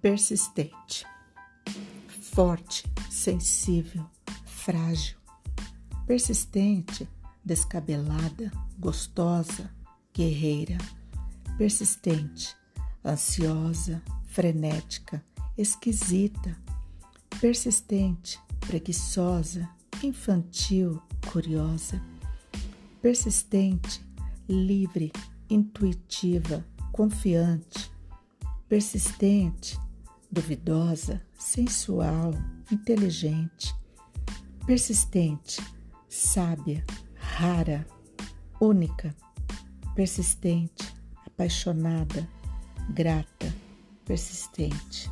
persistente, forte, sensível, frágil, persistente, descabelada, gostosa, guerreira, persistente, ansiosa, frenética, esquisita, persistente, preguiçosa, infantil, curiosa, persistente, livre, intuitiva, confiante, persistente, duvidosa, sensual, inteligente, persistente, sábia, rara, única, persistente, apaixonada, grata, persistente.